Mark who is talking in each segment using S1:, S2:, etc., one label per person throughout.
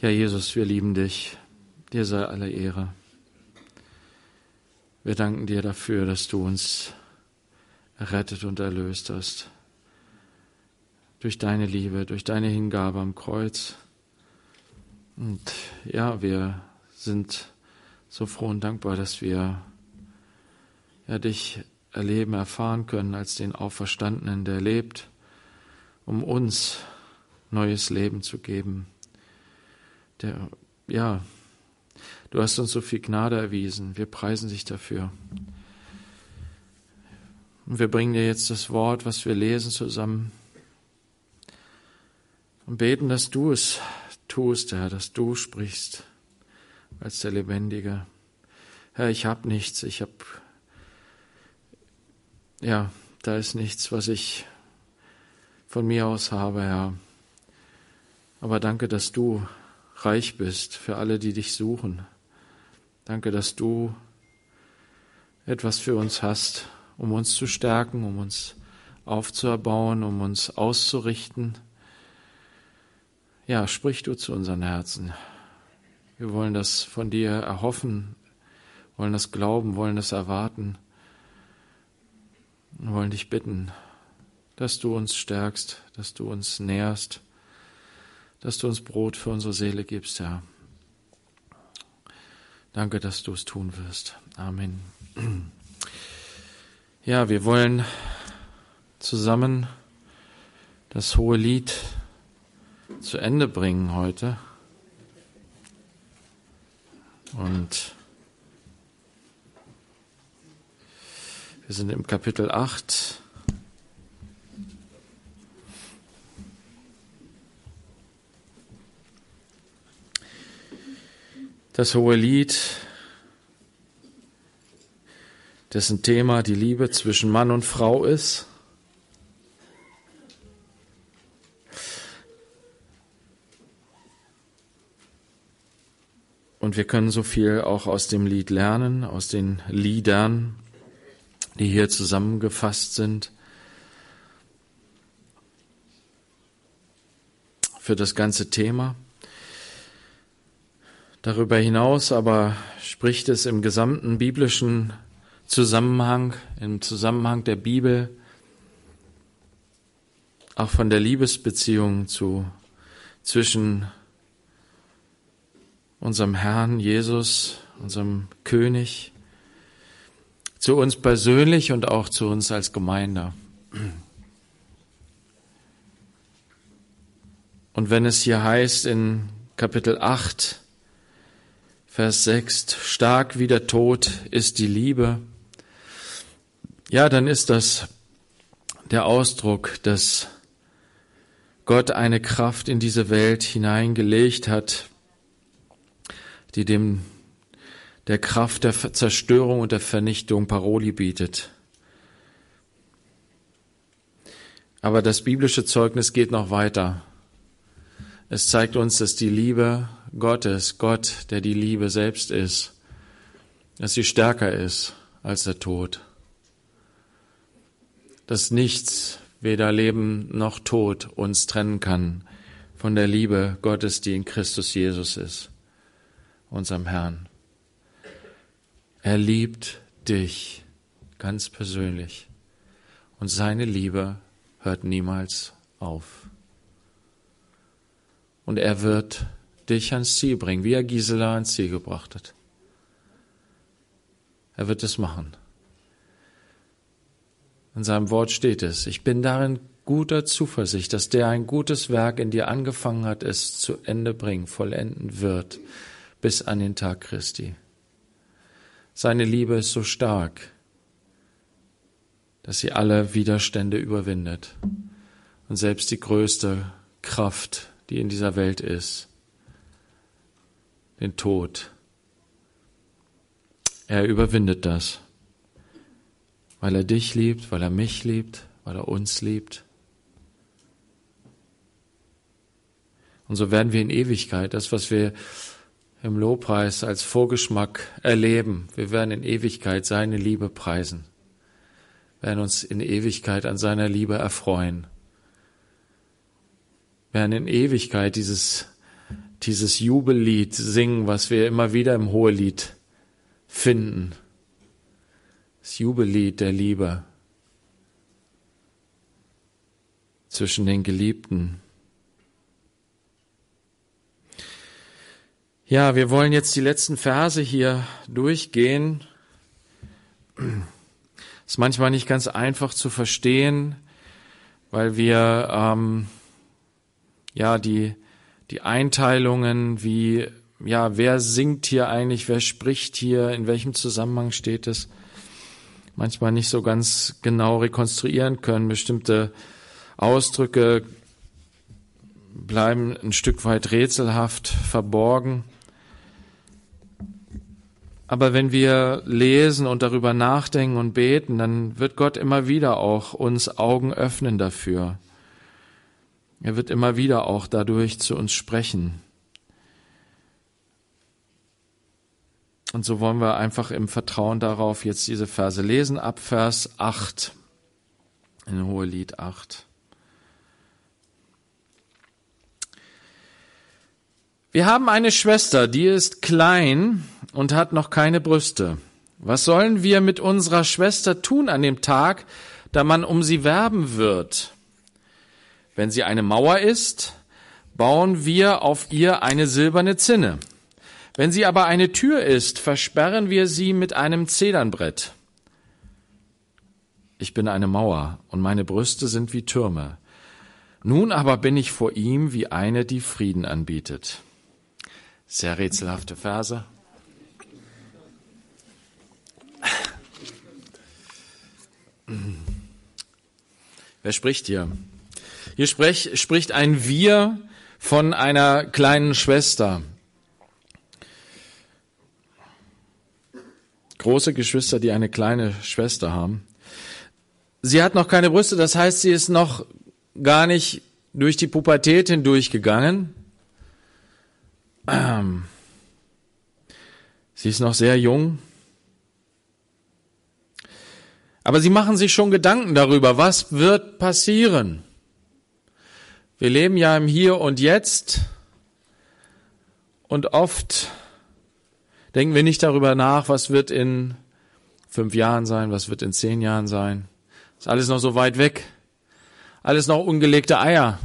S1: Ja, Jesus, wir lieben dich. Dir sei alle Ehre. Wir danken dir dafür, dass du uns errettet und erlöst hast. Durch deine Liebe, durch deine Hingabe am Kreuz. Und ja, wir sind so froh und dankbar, dass wir ja, dich erleben, erfahren können als den Auferstandenen, der lebt, um uns neues Leben zu geben der, ja, du hast uns so viel Gnade erwiesen. Wir preisen dich dafür. Und wir bringen dir jetzt das Wort, was wir lesen, zusammen und beten, dass du es tust, Herr, dass du sprichst als der Lebendige. Herr, ich habe nichts, ich habe, ja, da ist nichts, was ich von mir aus habe, Herr. Aber danke, dass du reich bist für alle, die dich suchen. Danke, dass du etwas für uns hast, um uns zu stärken, um uns aufzuerbauen, um uns auszurichten. Ja, sprich du zu unseren Herzen. Wir wollen das von dir erhoffen, wollen das glauben, wollen das erwarten, wir wollen dich bitten, dass du uns stärkst, dass du uns nährst dass du uns Brot für unsere Seele gibst, Herr. Danke, dass du es tun wirst. Amen. Ja, wir wollen zusammen das hohe Lied zu Ende bringen heute. Und wir sind im Kapitel 8 das hohe Lied, dessen Thema die Liebe zwischen Mann und Frau ist. Und wir können so viel auch aus dem Lied lernen, aus den Liedern, die hier zusammengefasst sind. Für das ganze Thema. Darüber hinaus aber spricht es im gesamten biblischen Zusammenhang, im Zusammenhang der Bibel, auch von der Liebesbeziehung zu, zwischen unserem Herrn Jesus, unserem König, zu uns persönlich und auch zu uns als Gemeinde. Und wenn es hier heißt in Kapitel 8, Vers 6, stark wie der Tod ist die Liebe. Ja, dann ist das der Ausdruck, dass Gott eine Kraft in diese Welt hineingelegt hat, die dem der Kraft der Zerstörung und der Vernichtung Paroli bietet. Aber das biblische Zeugnis geht noch weiter. Es zeigt uns, dass die Liebe Gottes, Gott, der die Liebe selbst ist, dass sie stärker ist als der Tod. Dass nichts, weder Leben noch Tod, uns trennen kann von der Liebe Gottes, die in Christus Jesus ist, unserem Herrn. Er liebt dich ganz persönlich und seine Liebe hört niemals auf. Und er wird dich ans Ziel bringen, wie er Gisela ans Ziel gebracht hat. Er wird es machen. In seinem Wort steht es, ich bin darin guter Zuversicht, dass der ein gutes Werk in dir angefangen hat, es zu Ende bringen, vollenden wird, bis an den Tag Christi. Seine Liebe ist so stark, dass sie alle Widerstände überwindet und selbst die größte Kraft, die in dieser Welt ist, den Tod. Er überwindet das, weil er dich liebt, weil er mich liebt, weil er uns liebt. Und so werden wir in Ewigkeit, das, was wir im Lobpreis als Vorgeschmack erleben, wir werden in Ewigkeit seine Liebe preisen, werden uns in Ewigkeit an seiner Liebe erfreuen, werden in Ewigkeit dieses dieses Jubellied singen, was wir immer wieder im Hohelied finden. Das Jubellied der Liebe zwischen den Geliebten. Ja, wir wollen jetzt die letzten Verse hier durchgehen. Ist manchmal nicht ganz einfach zu verstehen, weil wir ähm, ja die die Einteilungen, wie ja wer singt hier eigentlich, wer spricht hier, in welchem Zusammenhang steht es, manchmal nicht so ganz genau rekonstruieren können. Bestimmte Ausdrücke bleiben ein Stück weit rätselhaft verborgen. Aber wenn wir lesen und darüber nachdenken und beten, dann wird Gott immer wieder auch uns Augen öffnen dafür. Er wird immer wieder auch dadurch zu uns sprechen. Und so wollen wir einfach im Vertrauen darauf jetzt diese Verse lesen, ab Vers 8, in Hohelied 8. Wir haben eine Schwester, die ist klein und hat noch keine Brüste. Was sollen wir mit unserer Schwester tun an dem Tag, da man um sie werben wird? Wenn sie eine Mauer ist, bauen wir auf ihr eine silberne Zinne. Wenn sie aber eine Tür ist, versperren wir sie mit einem Zedernbrett. Ich bin eine Mauer und meine Brüste sind wie Türme. Nun aber bin ich vor ihm wie eine, die Frieden anbietet. Sehr rätselhafte Verse. Wer spricht hier? Hier sprech, spricht ein Wir von einer kleinen Schwester. Große Geschwister, die eine kleine Schwester haben. Sie hat noch keine Brüste, das heißt, sie ist noch gar nicht durch die Pubertät hindurchgegangen. Ähm, sie ist noch sehr jung. Aber sie machen sich schon Gedanken darüber, was wird passieren. Wir leben ja im Hier und Jetzt und oft denken wir nicht darüber nach, was wird in fünf Jahren sein, was wird in zehn Jahren sein. Ist alles noch so weit weg. Alles noch ungelegte Eier,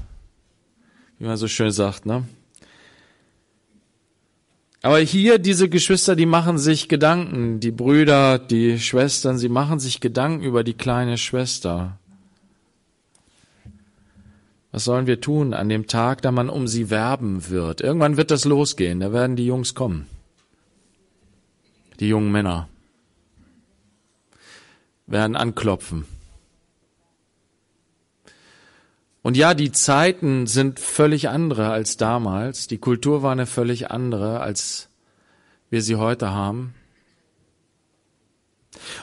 S1: wie man so schön sagt, ne? Aber hier diese Geschwister, die machen sich Gedanken, die Brüder, die Schwestern, sie machen sich Gedanken über die kleine Schwester. Was sollen wir tun an dem Tag, da man um sie werben wird? Irgendwann wird das losgehen, da werden die Jungs kommen. Die jungen Männer werden anklopfen. Und ja, die Zeiten sind völlig andere als damals. Die Kultur war eine völlig andere, als wir sie heute haben.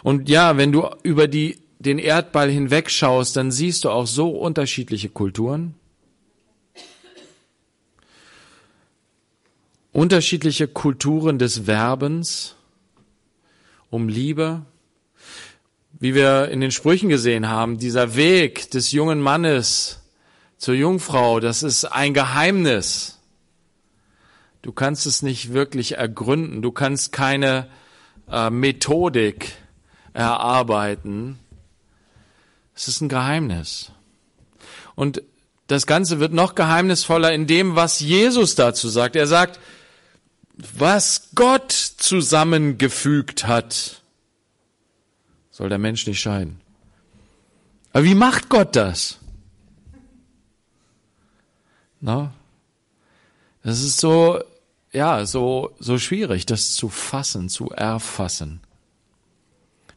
S1: Und ja, wenn du über die, den Erdball hinwegschaust, dann siehst du auch so unterschiedliche Kulturen. Unterschiedliche Kulturen des Werbens um Liebe. Wie wir in den Sprüchen gesehen haben, dieser Weg des jungen Mannes, zur Jungfrau, das ist ein Geheimnis. Du kannst es nicht wirklich ergründen. Du kannst keine äh, Methodik erarbeiten. Es ist ein Geheimnis. Und das Ganze wird noch geheimnisvoller in dem, was Jesus dazu sagt. Er sagt, was Gott zusammengefügt hat, soll der Mensch nicht scheiden. Aber wie macht Gott das? Na? Das ist so, ja, so, so schwierig, das zu fassen, zu erfassen.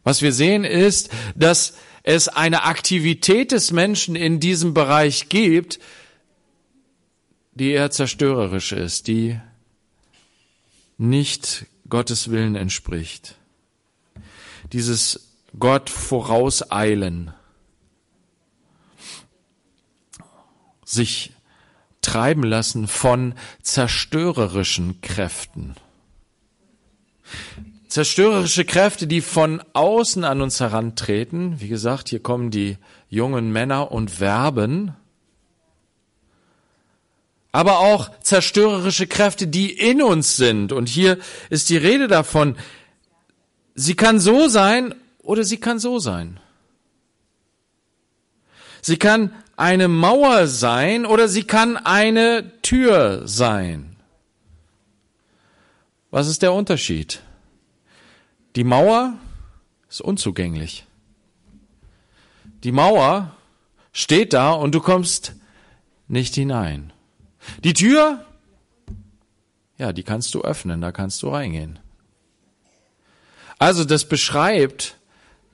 S1: Was wir sehen ist, dass es eine Aktivität des Menschen in diesem Bereich gibt, die eher zerstörerisch ist, die nicht Gottes Willen entspricht. Dieses Gott vorauseilen, sich treiben lassen von zerstörerischen Kräften. Zerstörerische Kräfte, die von außen an uns herantreten. Wie gesagt, hier kommen die jungen Männer und werben. aber auch zerstörerische Kräfte, die in uns sind. Und hier ist die Rede davon, sie kann so sein oder sie kann so sein. Sie kann eine Mauer sein oder sie kann eine Tür sein. Was ist der Unterschied? Die Mauer ist unzugänglich. Die Mauer steht da und du kommst nicht hinein. Die Tür, ja, die kannst du öffnen, da kannst du reingehen. Also das beschreibt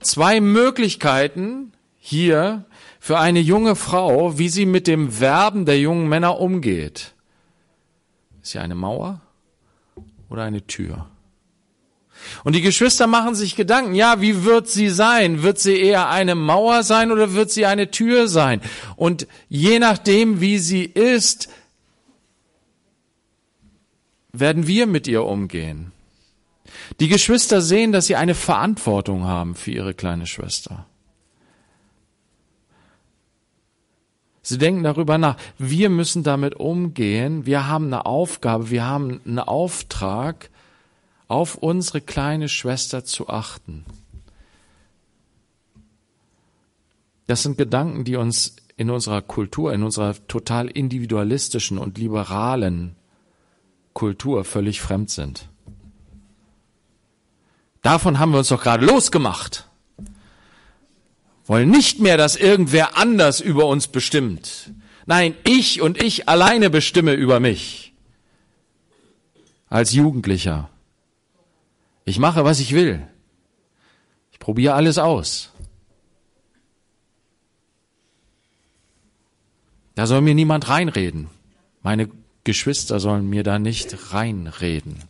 S1: zwei Möglichkeiten hier für eine junge Frau, wie sie mit dem Verben der jungen Männer umgeht. Ist sie eine Mauer oder eine Tür? Und die Geschwister machen sich Gedanken, ja, wie wird sie sein? Wird sie eher eine Mauer sein oder wird sie eine Tür sein? Und je nachdem, wie sie ist, werden wir mit ihr umgehen. Die Geschwister sehen, dass sie eine Verantwortung haben für ihre kleine Schwester. Sie denken darüber nach. Wir müssen damit umgehen. Wir haben eine Aufgabe, wir haben einen Auftrag, auf unsere kleine Schwester zu achten. Das sind Gedanken, die uns in unserer Kultur, in unserer total individualistischen und liberalen Kultur völlig fremd sind. Davon haben wir uns doch gerade losgemacht. Wollen nicht mehr, dass irgendwer anders über uns bestimmt. Nein, ich und ich alleine bestimme über mich. Als Jugendlicher. Ich mache, was ich will. Ich probiere alles aus. Da soll mir niemand reinreden. Meine Geschwister sollen mir da nicht reinreden.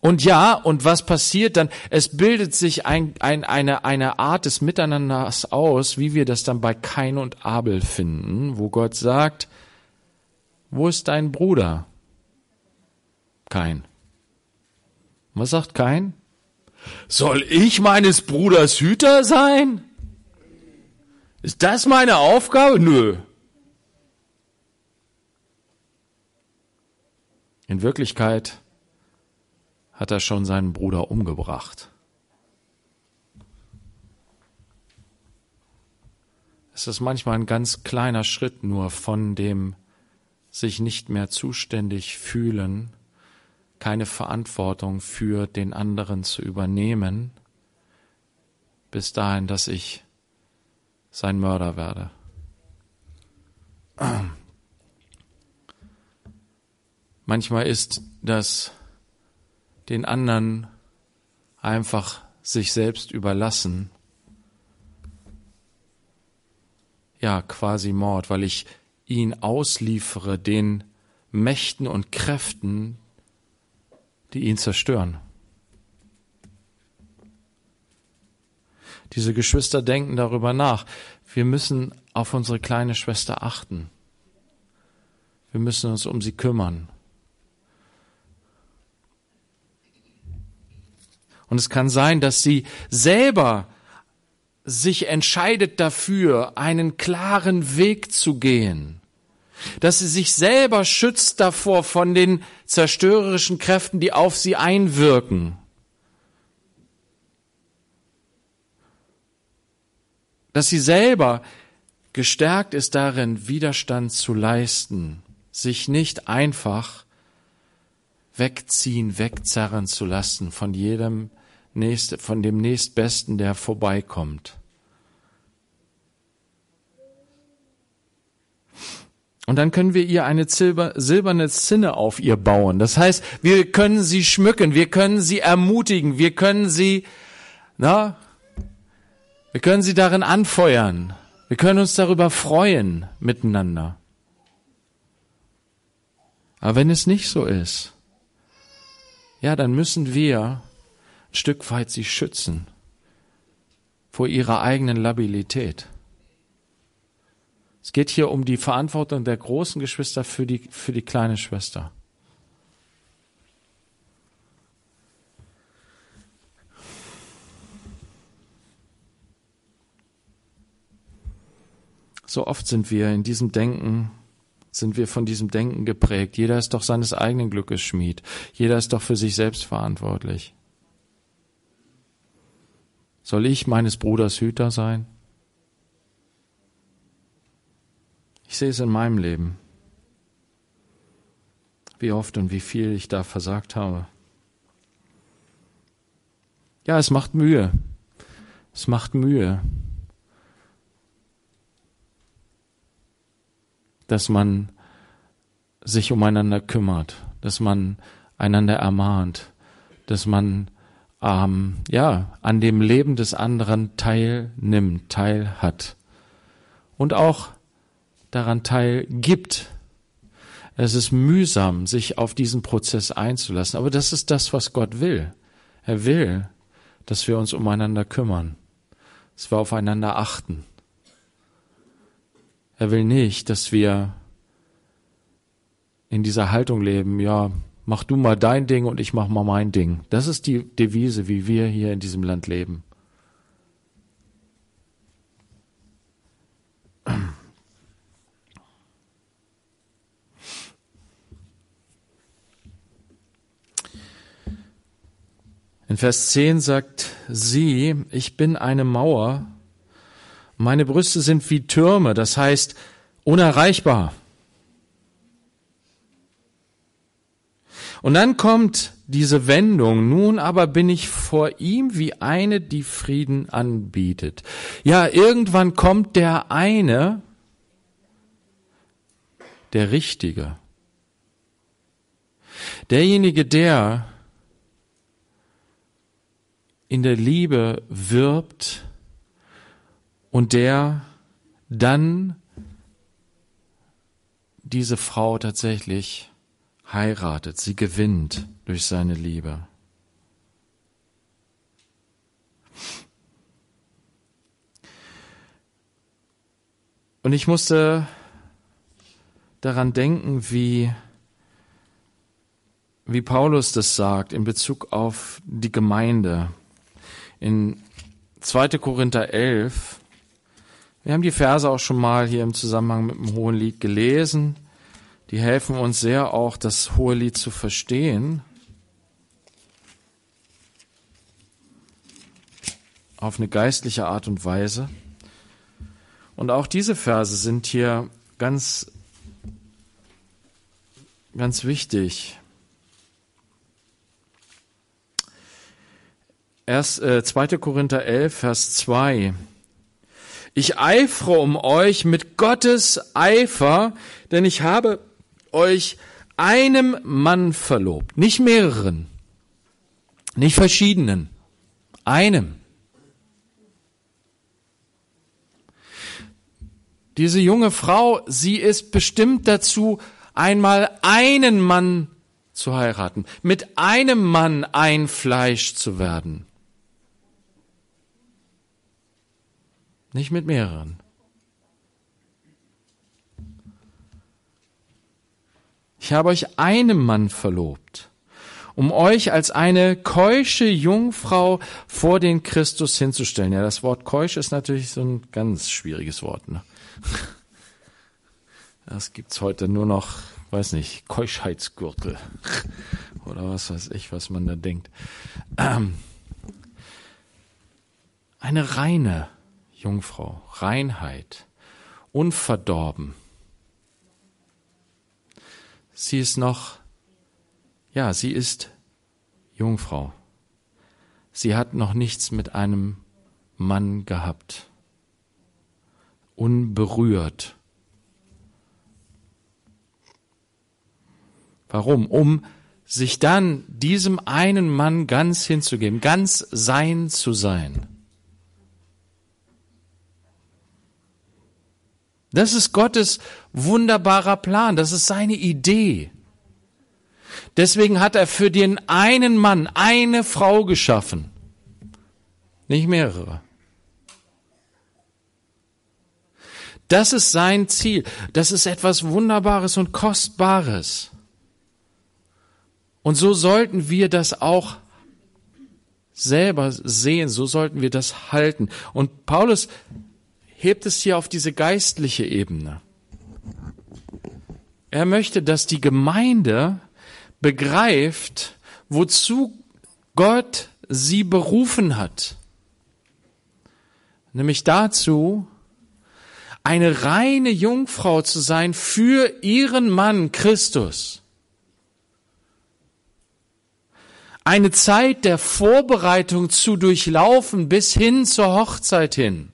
S1: Und ja, und was passiert dann? Es bildet sich ein, ein, eine, eine Art des Miteinanders aus, wie wir das dann bei Kain und Abel finden, wo Gott sagt, wo ist dein Bruder? Kain. Was sagt Kain? Soll ich meines Bruders Hüter sein? Ist das meine Aufgabe? Nö. In Wirklichkeit hat er schon seinen Bruder umgebracht. Es ist manchmal ein ganz kleiner Schritt nur von dem sich nicht mehr zuständig fühlen keine Verantwortung für den anderen zu übernehmen, bis dahin, dass ich sein Mörder werde. Manchmal ist das den anderen einfach sich selbst überlassen, ja quasi Mord, weil ich ihn ausliefere den Mächten und Kräften, die ihn zerstören. Diese Geschwister denken darüber nach. Wir müssen auf unsere kleine Schwester achten. Wir müssen uns um sie kümmern. Und es kann sein, dass sie selber sich entscheidet dafür, einen klaren Weg zu gehen dass sie sich selber schützt davor von den zerstörerischen Kräften, die auf sie einwirken. Dass sie selber gestärkt ist darin, Widerstand zu leisten, sich nicht einfach wegziehen, wegzerren zu lassen von jedem nächste, von dem nächstbesten, der vorbeikommt. Und dann können wir ihr eine silber, silberne Zinne auf ihr bauen. Das heißt, wir können sie schmücken, wir können sie ermutigen, wir können sie, na, wir können sie darin anfeuern. Wir können uns darüber freuen miteinander. Aber wenn es nicht so ist, ja, dann müssen wir ein Stück weit sie schützen vor ihrer eigenen Labilität. Es geht hier um die Verantwortung der großen Geschwister für die, für die kleine Schwester. So oft sind wir in diesem Denken, sind wir von diesem Denken geprägt. Jeder ist doch seines eigenen Glückes Schmied. Jeder ist doch für sich selbst verantwortlich. Soll ich meines Bruders Hüter sein? Ich sehe es in meinem Leben, wie oft und wie viel ich da versagt habe. Ja, es macht Mühe. Es macht Mühe, dass man sich umeinander kümmert, dass man einander ermahnt, dass man ähm, ja an dem Leben des anderen teilnimmt, teilhat und auch daran teilgibt. Es ist mühsam, sich auf diesen Prozess einzulassen, aber das ist das, was Gott will. Er will, dass wir uns umeinander kümmern, dass wir aufeinander achten. Er will nicht, dass wir in dieser Haltung leben, ja, mach du mal dein Ding und ich mach mal mein Ding. Das ist die Devise, wie wir hier in diesem Land leben. In Vers 10 sagt sie, ich bin eine Mauer, meine Brüste sind wie Türme, das heißt unerreichbar. Und dann kommt diese Wendung, nun aber bin ich vor ihm wie eine, die Frieden anbietet. Ja, irgendwann kommt der eine, der Richtige. Derjenige, der in der Liebe wirbt und der dann diese Frau tatsächlich heiratet, sie gewinnt durch seine Liebe. Und ich musste daran denken, wie, wie Paulus das sagt in Bezug auf die Gemeinde in 2. Korinther 11. Wir haben die Verse auch schon mal hier im Zusammenhang mit dem Hohen Lied gelesen. Die helfen uns sehr auch, das Hohe Lied zu verstehen. Auf eine geistliche Art und Weise. Und auch diese Verse sind hier ganz, ganz wichtig. Erst äh, 2. Korinther 11, Vers 2. Ich eifere um euch mit Gottes Eifer, denn ich habe euch einem Mann verlobt, nicht mehreren, nicht verschiedenen, einem. Diese junge Frau, sie ist bestimmt dazu, einmal einen Mann zu heiraten, mit einem Mann ein Fleisch zu werden. Nicht mit mehreren. Ich habe euch einem Mann verlobt, um euch als eine keusche Jungfrau vor den Christus hinzustellen. Ja, das Wort keusch ist natürlich so ein ganz schwieriges Wort. Ne? Das gibt's heute nur noch, weiß nicht, Keuschheitsgürtel oder was weiß ich, was man da denkt. Ähm, eine reine, Jungfrau, Reinheit, unverdorben. Sie ist noch, ja, sie ist Jungfrau. Sie hat noch nichts mit einem Mann gehabt. Unberührt. Warum? Um sich dann diesem einen Mann ganz hinzugeben, ganz sein zu sein. Das ist Gottes wunderbarer Plan, das ist seine Idee. Deswegen hat er für den einen Mann eine Frau geschaffen, nicht mehrere. Das ist sein Ziel. Das ist etwas Wunderbares und Kostbares. Und so sollten wir das auch selber sehen, so sollten wir das halten. Und Paulus hebt es hier auf diese geistliche Ebene. Er möchte, dass die Gemeinde begreift, wozu Gott sie berufen hat. Nämlich dazu, eine reine Jungfrau zu sein für ihren Mann Christus. Eine Zeit der Vorbereitung zu durchlaufen bis hin zur Hochzeit hin.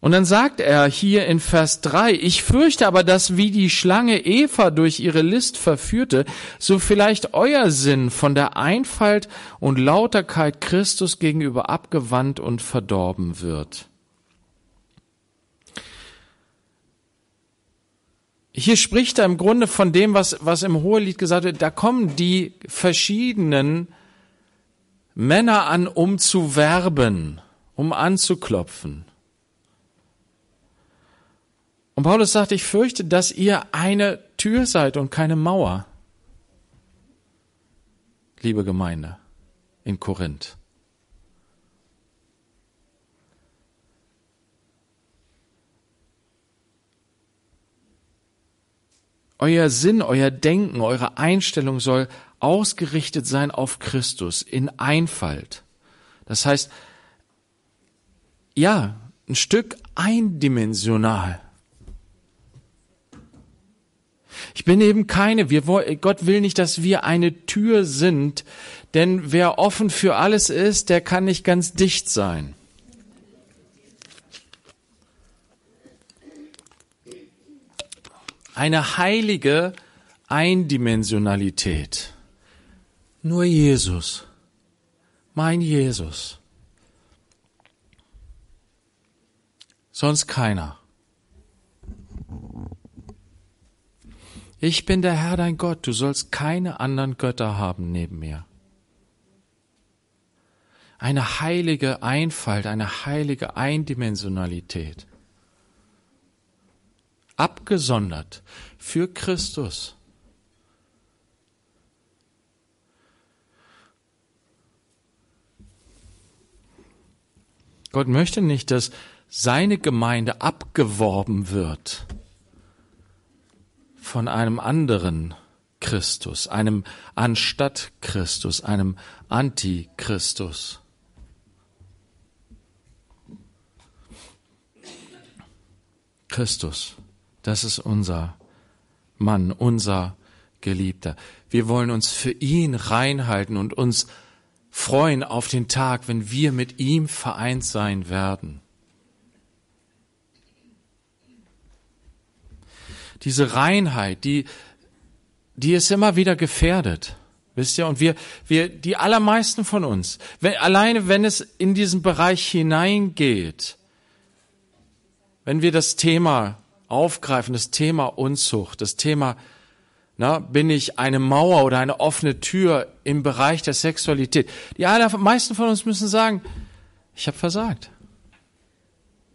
S1: Und dann sagt er hier in Vers 3, ich fürchte aber, dass wie die Schlange Eva durch ihre List verführte, so vielleicht euer Sinn von der Einfalt und Lauterkeit Christus gegenüber abgewandt und verdorben wird. Hier spricht er im Grunde von dem, was, was im Hohelied gesagt wird, da kommen die verschiedenen Männer an, um zu werben, um anzuklopfen. Und Paulus sagt, ich fürchte, dass ihr eine Tür seid und keine Mauer. Liebe Gemeinde in Korinth. Euer Sinn, euer Denken, eure Einstellung soll ausgerichtet sein auf Christus in Einfalt. Das heißt, ja, ein Stück eindimensional. Ich bin eben keine. Wir, Gott will nicht, dass wir eine Tür sind, denn wer offen für alles ist, der kann nicht ganz dicht sein. Eine heilige Eindimensionalität. Nur Jesus. Mein Jesus. Sonst keiner. Ich bin der Herr dein Gott, du sollst keine anderen Götter haben neben mir. Eine heilige Einfalt, eine heilige Eindimensionalität. Abgesondert für Christus. Gott möchte nicht, dass seine Gemeinde abgeworben wird von einem anderen Christus, einem anstatt Christus, einem Antichristus. Christus, das ist unser Mann, unser Geliebter. Wir wollen uns für ihn reinhalten und uns freuen auf den Tag, wenn wir mit ihm vereint sein werden. Diese Reinheit, die, die ist immer wieder gefährdet. Wisst ihr? Und wir, wir, die allermeisten von uns, wenn, alleine wenn es in diesen Bereich hineingeht, wenn wir das Thema aufgreifen, das Thema Unzucht, das Thema, na, bin ich eine Mauer oder eine offene Tür im Bereich der Sexualität? Die allermeisten von uns müssen sagen, ich habe versagt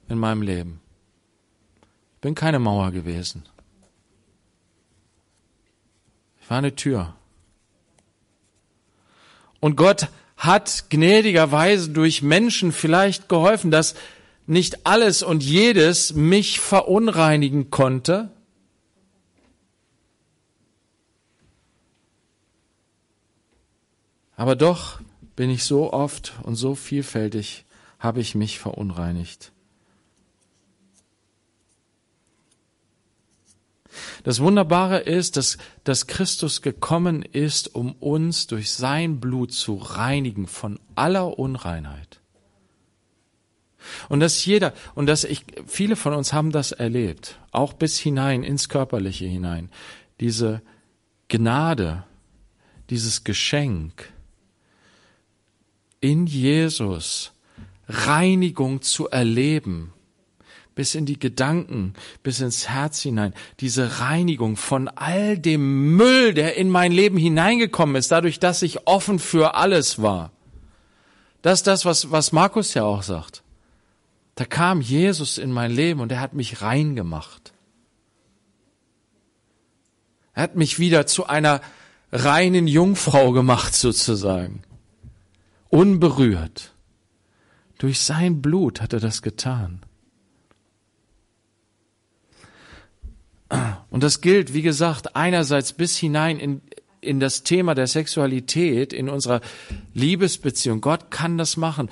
S1: in meinem Leben. Ich bin keine Mauer gewesen. War eine Tür. Und Gott hat gnädigerweise durch Menschen vielleicht geholfen, dass nicht alles und jedes mich verunreinigen konnte. Aber doch bin ich so oft und so vielfältig, habe ich mich verunreinigt. Das Wunderbare ist, dass, dass Christus gekommen ist, um uns durch sein Blut zu reinigen von aller Unreinheit. Und dass jeder, und dass ich, viele von uns haben das erlebt, auch bis hinein ins Körperliche hinein, diese Gnade, dieses Geschenk in Jesus Reinigung zu erleben, bis in die Gedanken, bis ins Herz hinein. Diese Reinigung von all dem Müll, der in mein Leben hineingekommen ist, dadurch, dass ich offen für alles war. Das ist das, was, was Markus ja auch sagt. Da kam Jesus in mein Leben und er hat mich rein gemacht. Er hat mich wieder zu einer reinen Jungfrau gemacht, sozusagen. Unberührt. Durch sein Blut hat er das getan. Und das gilt, wie gesagt, einerseits bis hinein in, in das Thema der Sexualität, in unserer Liebesbeziehung. Gott kann das machen.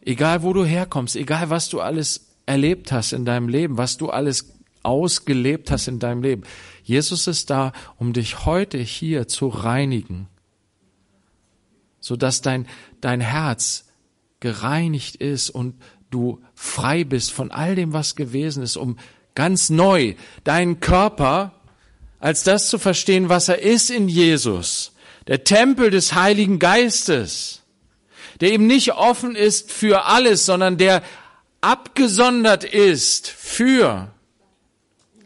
S1: Egal wo du herkommst, egal was du alles erlebt hast in deinem Leben, was du alles ausgelebt hast in deinem Leben. Jesus ist da, um dich heute hier zu reinigen, so dass dein, dein Herz gereinigt ist und du frei bist von all dem, was gewesen ist, um ganz neu deinen Körper als das zu verstehen, was er ist in Jesus, der Tempel des Heiligen Geistes, der eben nicht offen ist für alles, sondern der abgesondert ist für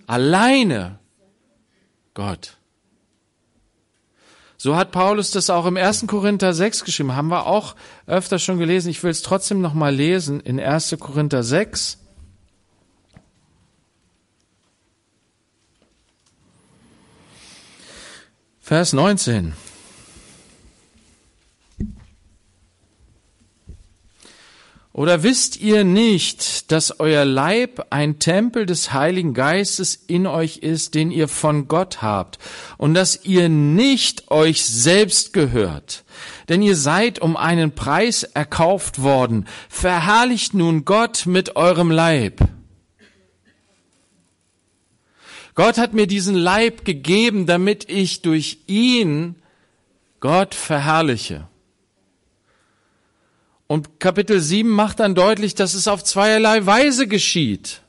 S1: alleine Gott. So hat Paulus das auch im 1. Korinther 6 geschrieben, haben wir auch öfter schon gelesen. Ich will es trotzdem noch mal lesen in 1. Korinther 6. Vers 19. Oder wisst ihr nicht, dass euer Leib ein Tempel des Heiligen Geistes in euch ist, den ihr von Gott habt, und dass ihr nicht euch selbst gehört? Denn ihr seid um einen Preis erkauft worden. Verherrlicht nun Gott mit eurem Leib. Gott hat mir diesen Leib gegeben, damit ich durch ihn Gott verherrliche. Und Kapitel 7 macht dann deutlich, dass es auf zweierlei Weise geschieht.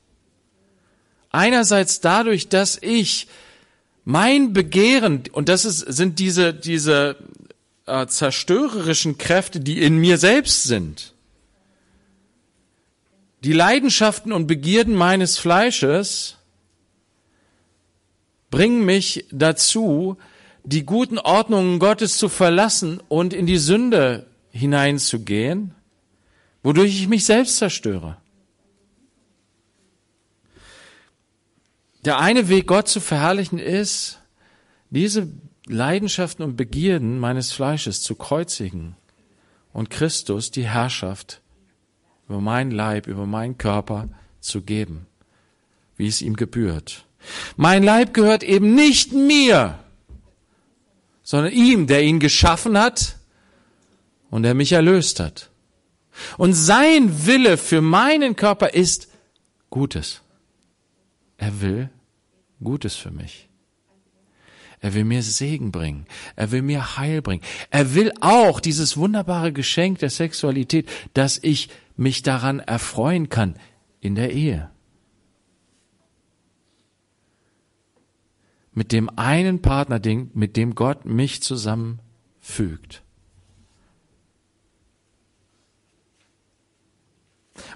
S1: Einerseits dadurch, dass ich mein Begehren, und das ist, sind diese, diese äh, zerstörerischen Kräfte, die in mir selbst sind, die Leidenschaften und Begierden meines Fleisches, bringen mich dazu, die guten Ordnungen Gottes zu verlassen und in die Sünde hineinzugehen, wodurch ich mich selbst zerstöre. Der eine Weg, Gott zu verherrlichen, ist, diese Leidenschaften und Begierden meines Fleisches zu kreuzigen und Christus die Herrschaft über meinen Leib, über meinen Körper zu geben, wie es ihm gebührt. Mein Leib gehört eben nicht mir, sondern ihm, der ihn geschaffen hat und der mich erlöst hat. Und sein Wille für meinen Körper ist Gutes. Er will Gutes für mich. Er will mir Segen bringen. Er will mir Heil bringen. Er will auch dieses wunderbare Geschenk der Sexualität, dass ich mich daran erfreuen kann in der Ehe. Mit dem einen Partner, mit dem Gott mich zusammenfügt.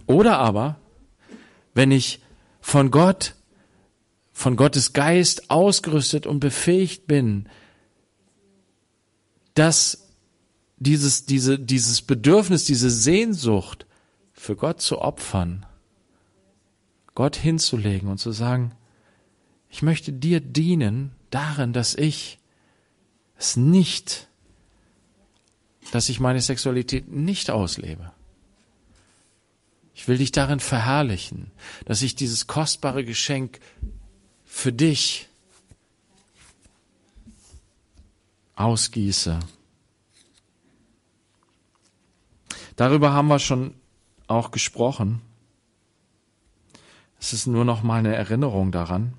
S1: Oder aber, wenn ich von Gott, von Gottes Geist ausgerüstet und befähigt bin, dass dieses, diese, dieses Bedürfnis, diese Sehnsucht für Gott zu opfern, Gott hinzulegen und zu sagen, ich möchte dir dienen darin, dass ich es nicht, dass ich meine Sexualität nicht auslebe. Ich will dich darin verherrlichen, dass ich dieses kostbare Geschenk für dich ausgieße. Darüber haben wir schon auch gesprochen. Es ist nur noch mal eine Erinnerung daran.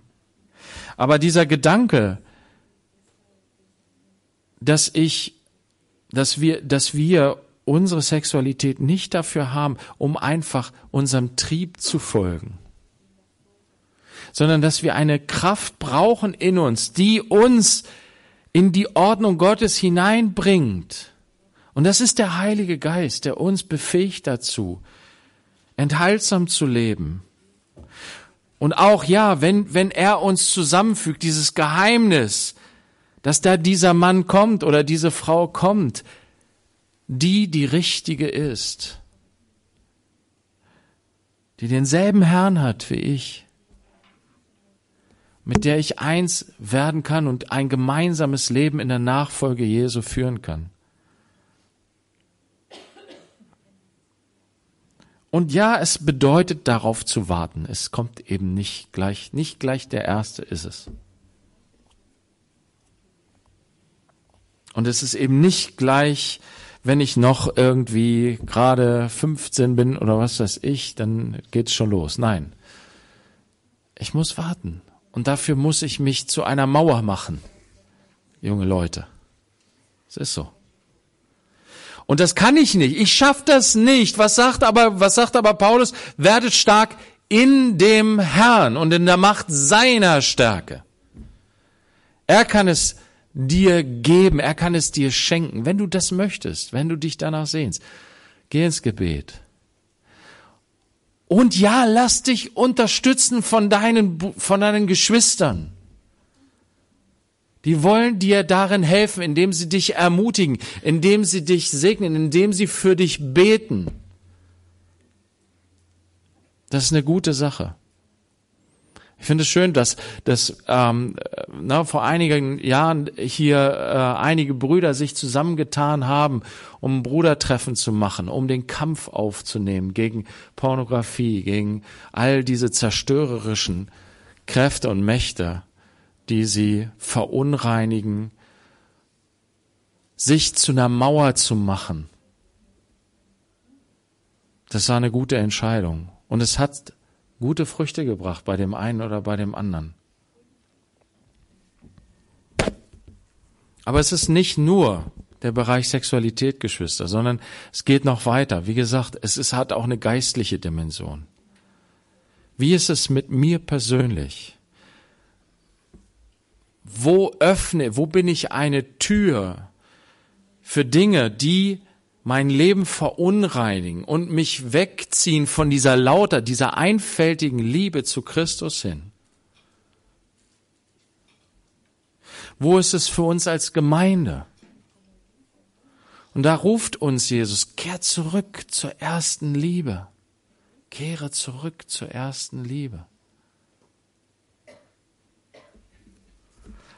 S1: Aber dieser Gedanke, dass ich, dass wir, dass wir unsere Sexualität nicht dafür haben, um einfach unserem Trieb zu folgen, sondern dass wir eine Kraft brauchen in uns, die uns in die Ordnung Gottes hineinbringt. Und das ist der Heilige Geist, der uns befähigt dazu, enthaltsam zu leben, und auch ja, wenn, wenn er uns zusammenfügt, dieses Geheimnis, dass da dieser Mann kommt oder diese Frau kommt, die die richtige ist, die denselben Herrn hat wie ich, mit der ich eins werden kann und ein gemeinsames Leben in der Nachfolge Jesu führen kann. Und ja, es bedeutet darauf zu warten. Es kommt eben nicht gleich, nicht gleich der erste ist es. Und es ist eben nicht gleich, wenn ich noch irgendwie gerade 15 bin oder was weiß ich, dann geht's schon los. Nein. Ich muss warten. Und dafür muss ich mich zu einer Mauer machen. Junge Leute. Es ist so. Und das kann ich nicht. Ich schaff das nicht. Was sagt aber, was sagt aber Paulus? Werdet stark in dem Herrn und in der Macht seiner Stärke. Er kann es dir geben, er kann es dir schenken, wenn du das möchtest, wenn du dich danach sehnst. Geh ins Gebet. Und ja, lass dich unterstützen von deinen, von deinen Geschwistern. Die wollen dir darin helfen, indem sie dich ermutigen, indem sie dich segnen, indem sie für dich beten. Das ist eine gute Sache. Ich finde es schön, dass, dass ähm, na, vor einigen Jahren hier äh, einige Brüder sich zusammengetan haben, um Brudertreffen zu machen, um den Kampf aufzunehmen gegen Pornografie, gegen all diese zerstörerischen Kräfte und Mächte die sie verunreinigen, sich zu einer Mauer zu machen. Das war eine gute Entscheidung. Und es hat gute Früchte gebracht bei dem einen oder bei dem anderen. Aber es ist nicht nur der Bereich Sexualität, Geschwister, sondern es geht noch weiter. Wie gesagt, es ist, hat auch eine geistliche Dimension. Wie ist es mit mir persönlich? Wo öffne, wo bin ich eine Tür für Dinge, die mein Leben verunreinigen und mich wegziehen von dieser lauter, dieser einfältigen Liebe zu Christus hin? Wo ist es für uns als Gemeinde? Und da ruft uns Jesus, kehrt zurück zur ersten Liebe. Kehre zurück zur ersten Liebe.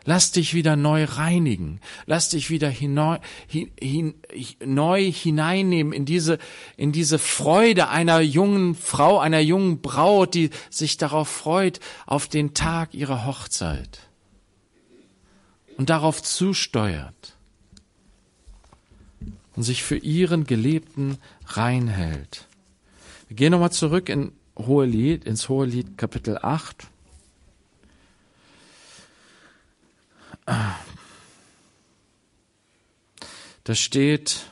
S1: Lass dich wieder neu reinigen. Lass dich wieder neu hineinnehmen in diese, in diese Freude einer jungen Frau, einer jungen Braut, die sich darauf freut, auf den Tag ihrer Hochzeit. Und darauf zusteuert. Und sich für ihren Geliebten reinhält. Wir gehen nochmal zurück in Hohelied, ins Hohelied Kapitel 8. Da steht,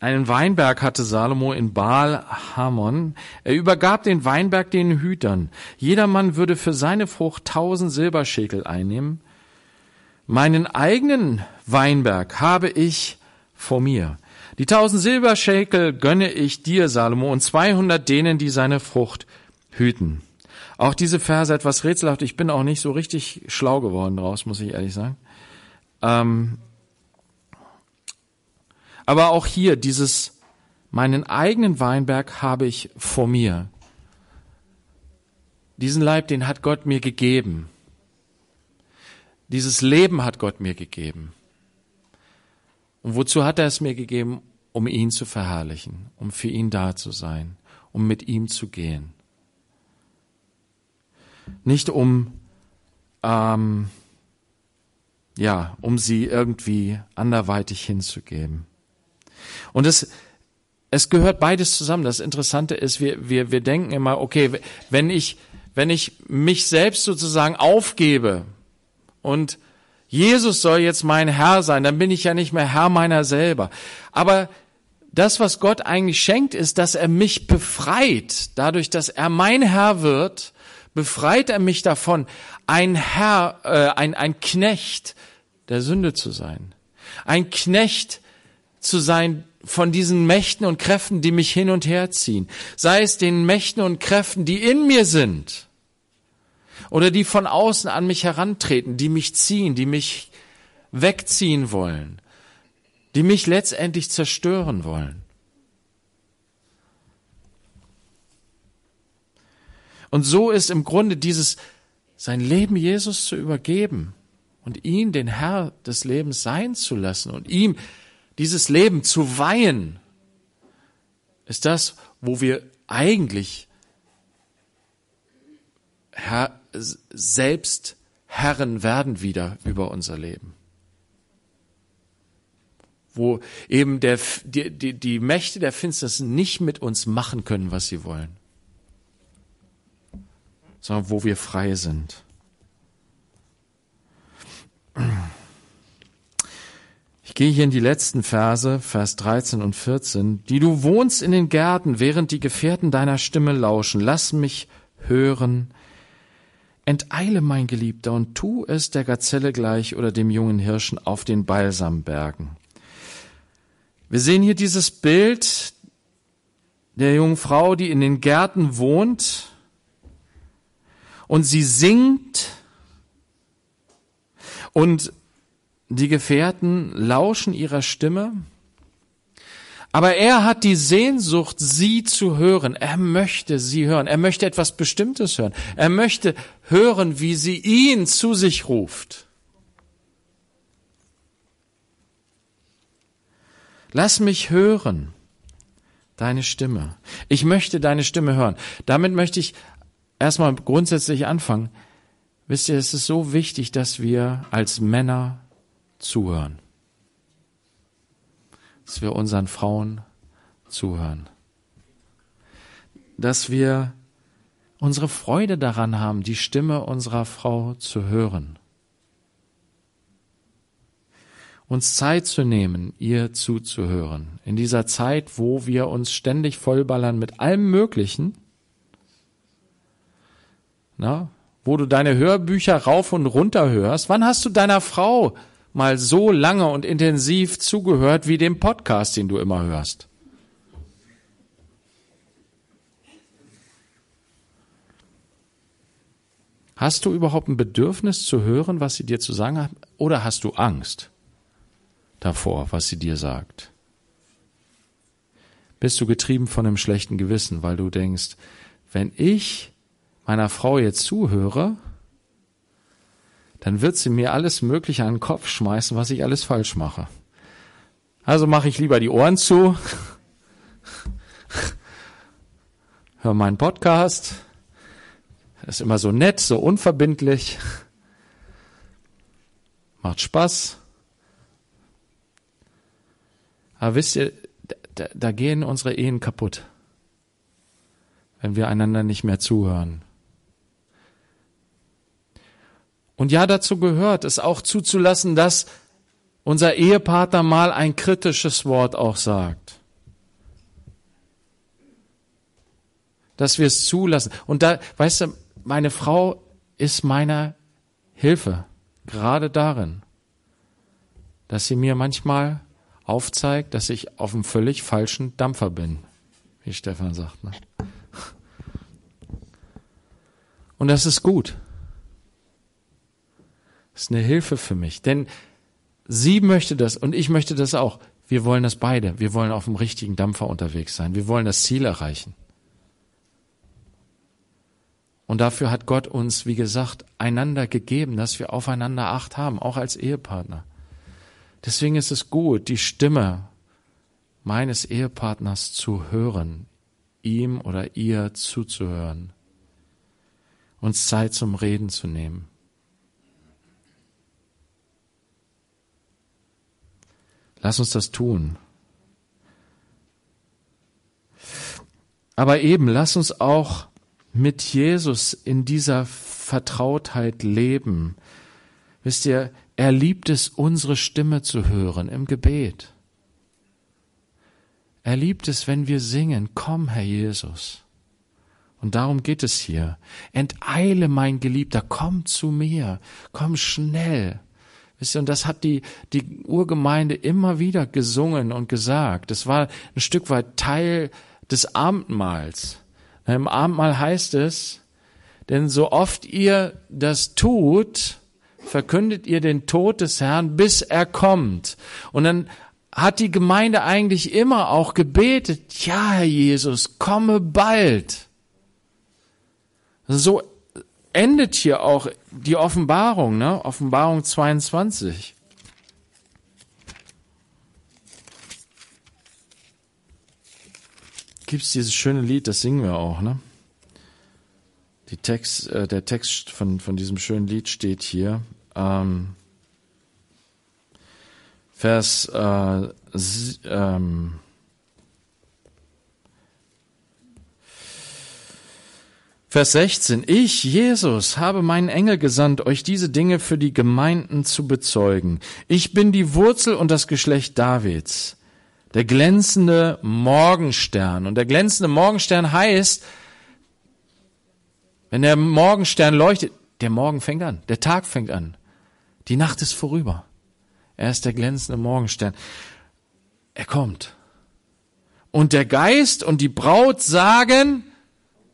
S1: Einen Weinberg hatte Salomo in Baal Hamon. Er übergab den Weinberg den Hütern. Jedermann würde für seine Frucht tausend Silberschekel einnehmen. Meinen eigenen Weinberg habe ich vor mir. Die tausend Silberschäkel gönne ich dir, Salomo, und zweihundert denen, die seine Frucht hüten. Auch diese Verse etwas rätselhaft. Ich bin auch nicht so richtig schlau geworden draus, muss ich ehrlich sagen. Ähm, aber auch hier dieses, meinen eigenen Weinberg habe ich vor mir. Diesen Leib, den hat Gott mir gegeben. Dieses Leben hat Gott mir gegeben. Und wozu hat er es mir gegeben? Um ihn zu verherrlichen, um für ihn da zu sein, um mit ihm zu gehen. Nicht um, ähm, ja, um sie irgendwie anderweitig hinzugeben. Und es, es gehört beides zusammen. Das Interessante ist, wir, wir, wir denken immer, okay, wenn ich, wenn ich mich selbst sozusagen aufgebe, und Jesus soll jetzt mein Herr sein, dann bin ich ja nicht mehr Herr meiner selber. Aber das, was Gott eigentlich schenkt, ist, dass er mich befreit. Dadurch, dass er mein Herr wird, befreit er mich davon, ein Herr, äh, ein, ein Knecht der Sünde zu sein. Ein Knecht zu sein von diesen Mächten und Kräften, die mich hin und her ziehen. Sei es den Mächten und Kräften, die in mir sind oder die von außen an mich herantreten, die mich ziehen, die mich wegziehen wollen, die mich letztendlich zerstören wollen. Und so ist im Grunde dieses, sein Leben Jesus zu übergeben und ihn den Herr des Lebens sein zu lassen und ihm dieses Leben zu weihen, ist das, wo wir eigentlich Herr, selbst Herren werden wieder über unser Leben. Wo eben der, die, die, die Mächte der Finsternis nicht mit uns machen können, was sie wollen, sondern wo wir frei sind. Ich gehe hier in die letzten Verse, Vers 13 und 14. Die du wohnst in den Gärten, während die Gefährten deiner Stimme lauschen. Lass mich hören. Enteile, mein Geliebter, und tu es der Gazelle gleich oder dem jungen Hirschen auf den Balsambergen. Wir sehen hier dieses Bild der jungen Frau, die in den Gärten wohnt und sie singt und die Gefährten lauschen ihrer Stimme, aber er hat die Sehnsucht, sie zu hören. Er möchte sie hören. Er möchte etwas Bestimmtes hören. Er möchte hören, wie sie ihn zu sich ruft. Lass mich hören deine Stimme. Ich möchte deine Stimme hören. Damit möchte ich erstmal grundsätzlich anfangen. Wisst ihr, es ist so wichtig, dass wir als Männer zuhören. Dass wir unseren Frauen zuhören. Dass wir unsere Freude daran haben, die Stimme unserer Frau zu hören. Uns Zeit zu nehmen, ihr zuzuhören. In dieser Zeit, wo wir uns ständig vollballern mit allem Möglichen, na, wo du deine Hörbücher rauf und runter hörst. Wann hast du deiner Frau mal so lange und intensiv zugehört wie dem Podcast, den du immer hörst. Hast du überhaupt ein Bedürfnis zu hören, was sie dir zu sagen hat, oder hast du Angst davor, was sie dir sagt? Bist du getrieben von einem schlechten Gewissen, weil du denkst, wenn ich meiner Frau jetzt zuhöre, dann wird sie mir alles Mögliche an den Kopf schmeißen, was ich alles falsch mache. Also mache ich lieber die Ohren zu, hör meinen Podcast, ist immer so nett, so unverbindlich, macht Spaß. Aber wisst ihr, da, da gehen unsere Ehen kaputt, wenn wir einander nicht mehr zuhören. Und ja, dazu gehört es auch zuzulassen, dass unser Ehepartner mal ein kritisches Wort auch sagt. Dass wir es zulassen. Und da, weißt du, meine Frau ist meiner Hilfe, gerade darin, dass sie mir manchmal aufzeigt, dass ich auf einem völlig falschen Dampfer bin, wie Stefan sagt. Ne? Und das ist gut. Ist eine Hilfe für mich, denn sie möchte das und ich möchte das auch. Wir wollen das beide. Wir wollen auf dem richtigen Dampfer unterwegs sein. Wir wollen das Ziel erreichen. Und dafür hat Gott uns, wie gesagt, einander gegeben, dass wir aufeinander Acht haben, auch als Ehepartner. Deswegen ist es gut, die Stimme meines Ehepartners zu hören, ihm oder ihr zuzuhören, uns Zeit zum Reden zu nehmen. Lass uns das tun. Aber eben, lass uns auch mit Jesus in dieser Vertrautheit leben. Wisst ihr, er liebt es, unsere Stimme zu hören im Gebet. Er liebt es, wenn wir singen, komm, Herr Jesus. Und darum geht es hier. Enteile, mein Geliebter, komm zu mir, komm schnell. Wisst ihr, und das hat die, die Urgemeinde immer wieder gesungen und gesagt. Das war ein Stück weit Teil des Abendmahls. Im Abendmahl heißt es, denn so oft ihr das tut, verkündet ihr den Tod des Herrn, bis er kommt. Und dann hat die Gemeinde eigentlich immer auch gebetet, ja, Herr Jesus, komme bald. So endet hier auch die Offenbarung, ne? Offenbarung 22. Gibt's dieses schöne Lied, das singen wir auch, ne? Die Text, äh, der Text von, von diesem schönen Lied steht hier. Ähm, Vers äh, ähm, Vers 16. Ich, Jesus, habe meinen Engel gesandt, euch diese Dinge für die Gemeinden zu bezeugen. Ich bin die Wurzel und das Geschlecht Davids, der glänzende Morgenstern. Und der glänzende Morgenstern heißt, wenn der Morgenstern leuchtet, der Morgen fängt an, der Tag fängt an, die Nacht ist vorüber. Er ist der glänzende Morgenstern. Er kommt. Und der Geist und die Braut sagen,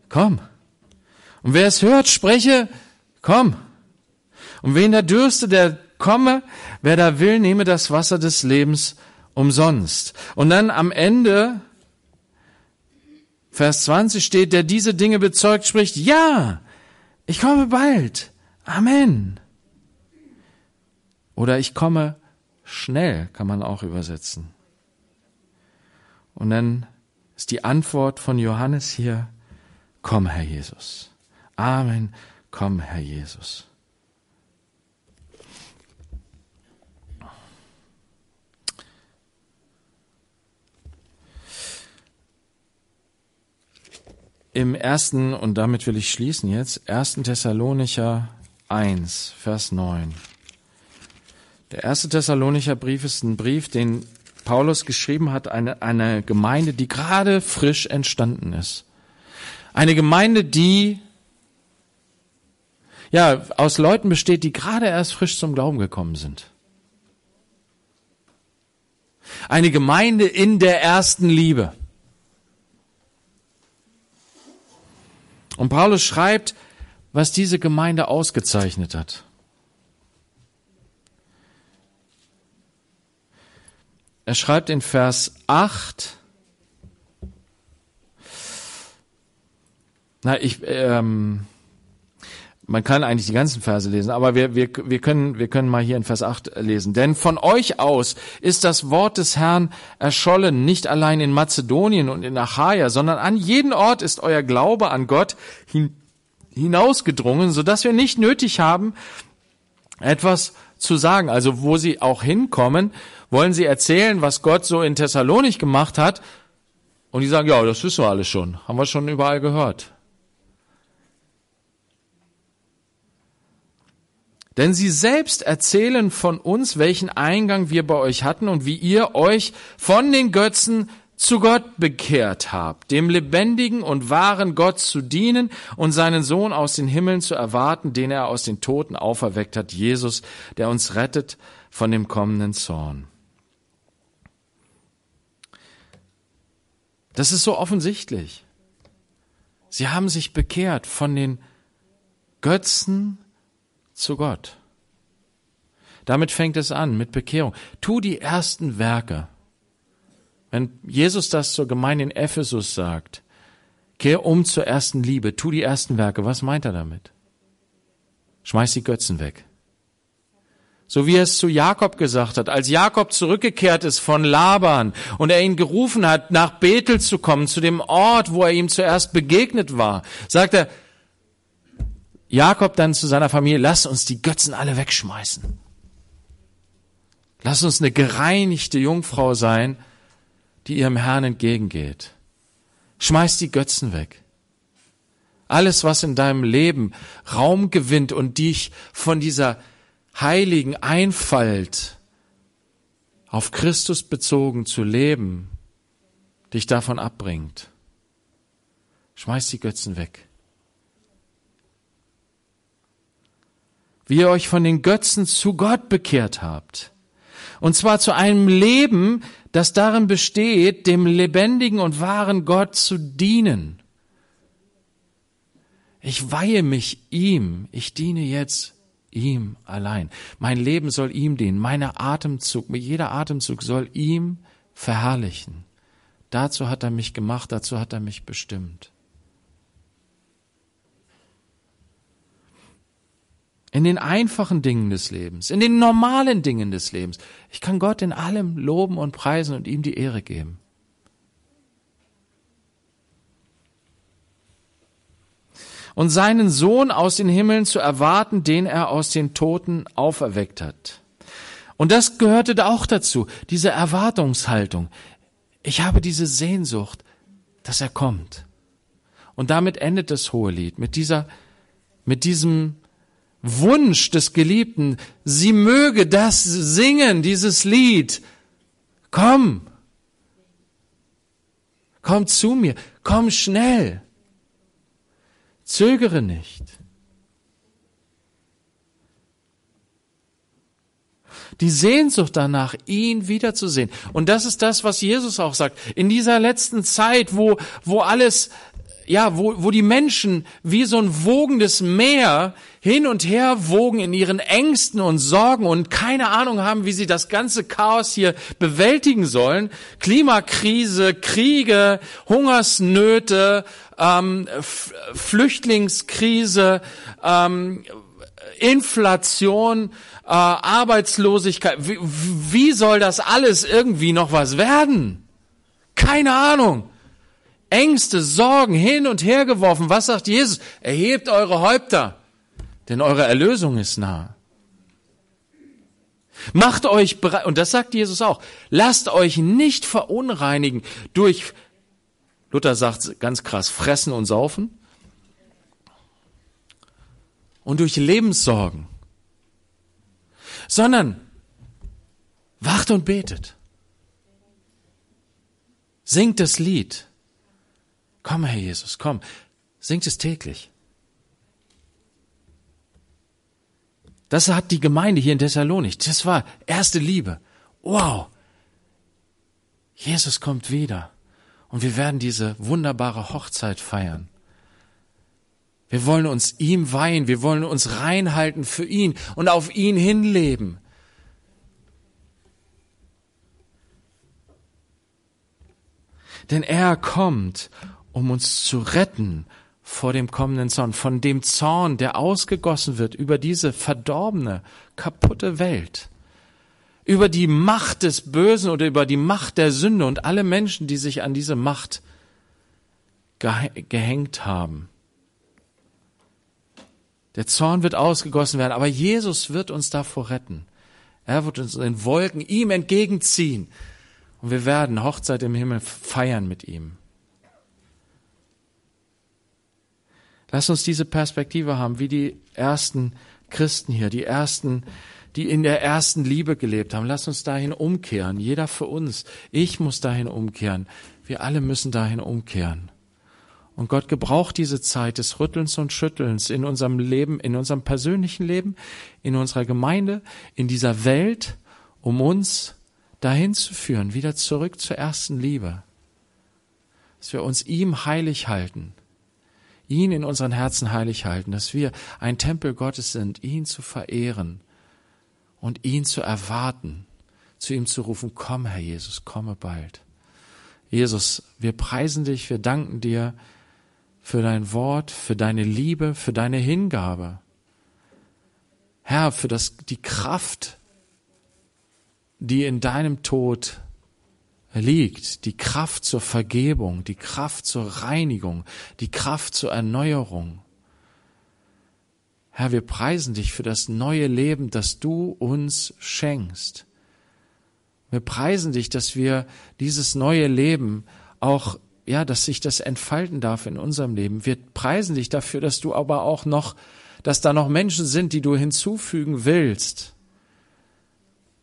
S1: komm. Und wer es hört, spreche, komm. Und wen da dürste, der komme. Wer da will, nehme das Wasser des Lebens umsonst. Und dann am Ende, Vers 20 steht, der diese Dinge bezeugt, spricht, ja, ich komme bald. Amen. Oder ich komme schnell, kann man auch übersetzen. Und dann ist die Antwort von Johannes hier, komm, Herr Jesus. Amen. Komm, Herr Jesus. Im ersten, und damit will ich schließen jetzt, ersten Thessalonicher 1, Vers 9. Der erste Thessalonicher Brief ist ein Brief, den Paulus geschrieben hat, eine, eine Gemeinde, die gerade frisch entstanden ist. Eine Gemeinde, die ja, aus Leuten besteht, die gerade erst frisch zum Glauben gekommen sind. Eine Gemeinde in der ersten Liebe. Und Paulus schreibt, was diese Gemeinde ausgezeichnet hat. Er schreibt in Vers 8, na, ich, ähm, man kann eigentlich die ganzen Verse lesen, aber wir, wir, wir, können, wir können mal hier in Vers 8 lesen. Denn von euch aus ist das Wort des Herrn erschollen, nicht allein in Mazedonien und in Achaia, sondern an jeden Ort ist euer Glaube an Gott hin, hinausgedrungen, so dass wir nicht nötig haben, etwas zu sagen. Also wo sie auch hinkommen, wollen sie erzählen, was Gott so in Thessalonik gemacht hat. Und die sagen, ja, das wissen wir alles schon, haben wir schon überall gehört. Denn sie selbst erzählen von uns, welchen Eingang wir bei euch hatten und wie ihr euch von den Götzen zu Gott bekehrt habt, dem lebendigen und wahren Gott zu dienen und seinen Sohn aus den Himmeln zu erwarten, den er aus den Toten auferweckt hat, Jesus, der uns rettet von dem kommenden Zorn. Das ist so offensichtlich. Sie haben sich bekehrt von den Götzen zu Gott. Damit fängt es an, mit Bekehrung. Tu die ersten Werke. Wenn Jesus das zur Gemeinde in Ephesus sagt, kehr um zur ersten Liebe, tu die ersten Werke, was meint er damit? Schmeiß die Götzen weg. So wie er es zu Jakob gesagt hat, als Jakob zurückgekehrt ist von Laban und er ihn gerufen hat, nach Bethel zu kommen, zu dem Ort, wo er ihm zuerst begegnet war, sagt er, Jakob dann zu seiner Familie, lass uns die Götzen alle wegschmeißen. Lass uns eine gereinigte Jungfrau sein, die ihrem Herrn entgegengeht. Schmeiß die Götzen weg. Alles, was in deinem Leben Raum gewinnt und dich von dieser heiligen Einfalt auf Christus bezogen zu leben, dich davon abbringt. Schmeiß die Götzen weg. Wie ihr euch von den Götzen zu Gott bekehrt habt. Und zwar zu einem Leben, das darin besteht, dem lebendigen und wahren Gott zu dienen. Ich weihe mich ihm, ich diene jetzt ihm allein. Mein Leben soll ihm dienen, meine Atemzug, jeder Atemzug soll ihm verherrlichen. Dazu hat er mich gemacht, dazu hat er mich bestimmt. In den einfachen Dingen des Lebens, in den normalen Dingen des Lebens. Ich kann Gott in allem loben und preisen und ihm die Ehre geben. Und seinen Sohn aus den Himmeln zu erwarten, den er aus den Toten auferweckt hat. Und das gehörte da auch dazu, diese Erwartungshaltung. Ich habe diese Sehnsucht, dass er kommt. Und damit endet das hohe Lied mit dieser, mit diesem Wunsch des Geliebten, sie möge das singen, dieses Lied. Komm, komm zu mir, komm schnell, zögere nicht. Die Sehnsucht danach, ihn wiederzusehen. Und das ist das, was Jesus auch sagt. In dieser letzten Zeit, wo, wo alles ja, wo, wo die Menschen wie so ein wogendes Meer hin und her wogen in ihren Ängsten und Sorgen und keine Ahnung haben, wie sie das ganze Chaos hier bewältigen sollen. Klimakrise, Kriege, Hungersnöte, ähm, Flüchtlingskrise, ähm, Inflation, äh, Arbeitslosigkeit. Wie, wie soll das alles irgendwie noch was werden? Keine Ahnung. Ängste, Sorgen hin und her geworfen. Was sagt Jesus? Erhebt eure Häupter, denn eure Erlösung ist nah. Macht euch bereit, und das sagt Jesus auch, lasst euch nicht verunreinigen durch, Luther sagt ganz krass, fressen und saufen und durch Lebenssorgen, sondern wacht und betet. Singt das Lied. Komm, Herr Jesus, komm. Singt es täglich. Das hat die Gemeinde hier in Thessalonik. Das war erste Liebe. Wow. Jesus kommt wieder. Und wir werden diese wunderbare Hochzeit feiern. Wir wollen uns ihm weihen. Wir wollen uns reinhalten für ihn und auf ihn hinleben. Denn er kommt um uns zu retten vor dem kommenden Zorn, von dem Zorn, der ausgegossen wird über diese verdorbene, kaputte Welt, über die Macht des Bösen oder über die Macht der Sünde und alle Menschen, die sich an diese Macht gehängt haben. Der Zorn wird ausgegossen werden, aber Jesus wird uns davor retten. Er wird uns in Wolken ihm entgegenziehen und wir werden Hochzeit im Himmel feiern mit ihm. Lass uns diese Perspektive haben, wie die ersten Christen hier, die ersten, die in der ersten Liebe gelebt haben. Lass uns dahin umkehren. Jeder für uns. Ich muss dahin umkehren. Wir alle müssen dahin umkehren. Und Gott gebraucht diese Zeit des Rüttelns und Schüttelns in unserem Leben, in unserem persönlichen Leben, in unserer Gemeinde, in dieser Welt, um uns dahin zu führen, wieder zurück zur ersten Liebe. Dass wir uns ihm heilig halten ihn in unseren Herzen heilig halten, dass wir ein Tempel Gottes sind, ihn zu verehren und ihn zu erwarten, zu ihm zu rufen, komm Herr Jesus, komme bald. Jesus, wir preisen dich, wir danken dir für dein Wort, für deine Liebe, für deine Hingabe. Herr, für das, die Kraft, die in deinem Tod liegt die Kraft zur Vergebung, die Kraft zur Reinigung, die Kraft zur Erneuerung. Herr, wir preisen dich für das neue Leben, das du uns schenkst. Wir preisen dich, dass wir dieses neue Leben auch, ja, dass sich das entfalten darf in unserem Leben. Wir preisen dich dafür, dass du aber auch noch, dass da noch Menschen sind, die du hinzufügen willst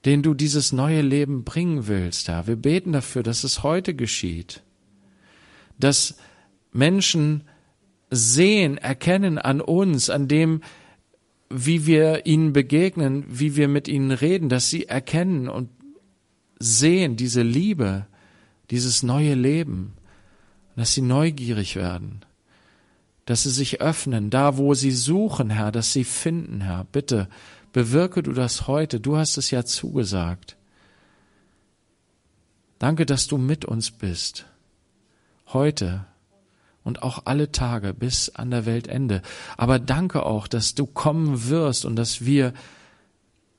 S1: den du dieses neue Leben bringen willst, Herr. Wir beten dafür, dass es heute geschieht, dass Menschen sehen, erkennen an uns, an dem, wie wir ihnen begegnen, wie wir mit ihnen reden, dass sie erkennen und sehen diese Liebe, dieses neue Leben, dass sie neugierig werden, dass sie sich öffnen, da wo sie suchen, Herr, dass sie finden, Herr. Bitte bewirke du das heute. Du hast es ja zugesagt. Danke, dass du mit uns bist. Heute und auch alle Tage bis an der Weltende. Aber danke auch, dass du kommen wirst und dass wir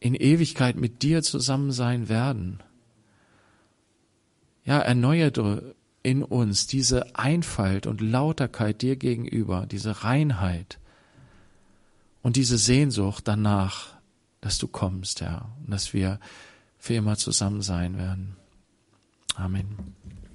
S1: in Ewigkeit mit dir zusammen sein werden. Ja, erneuere in uns diese Einfalt und Lauterkeit dir gegenüber, diese Reinheit und diese Sehnsucht danach, dass du kommst, Herr, und dass wir für immer zusammen sein werden. Amen.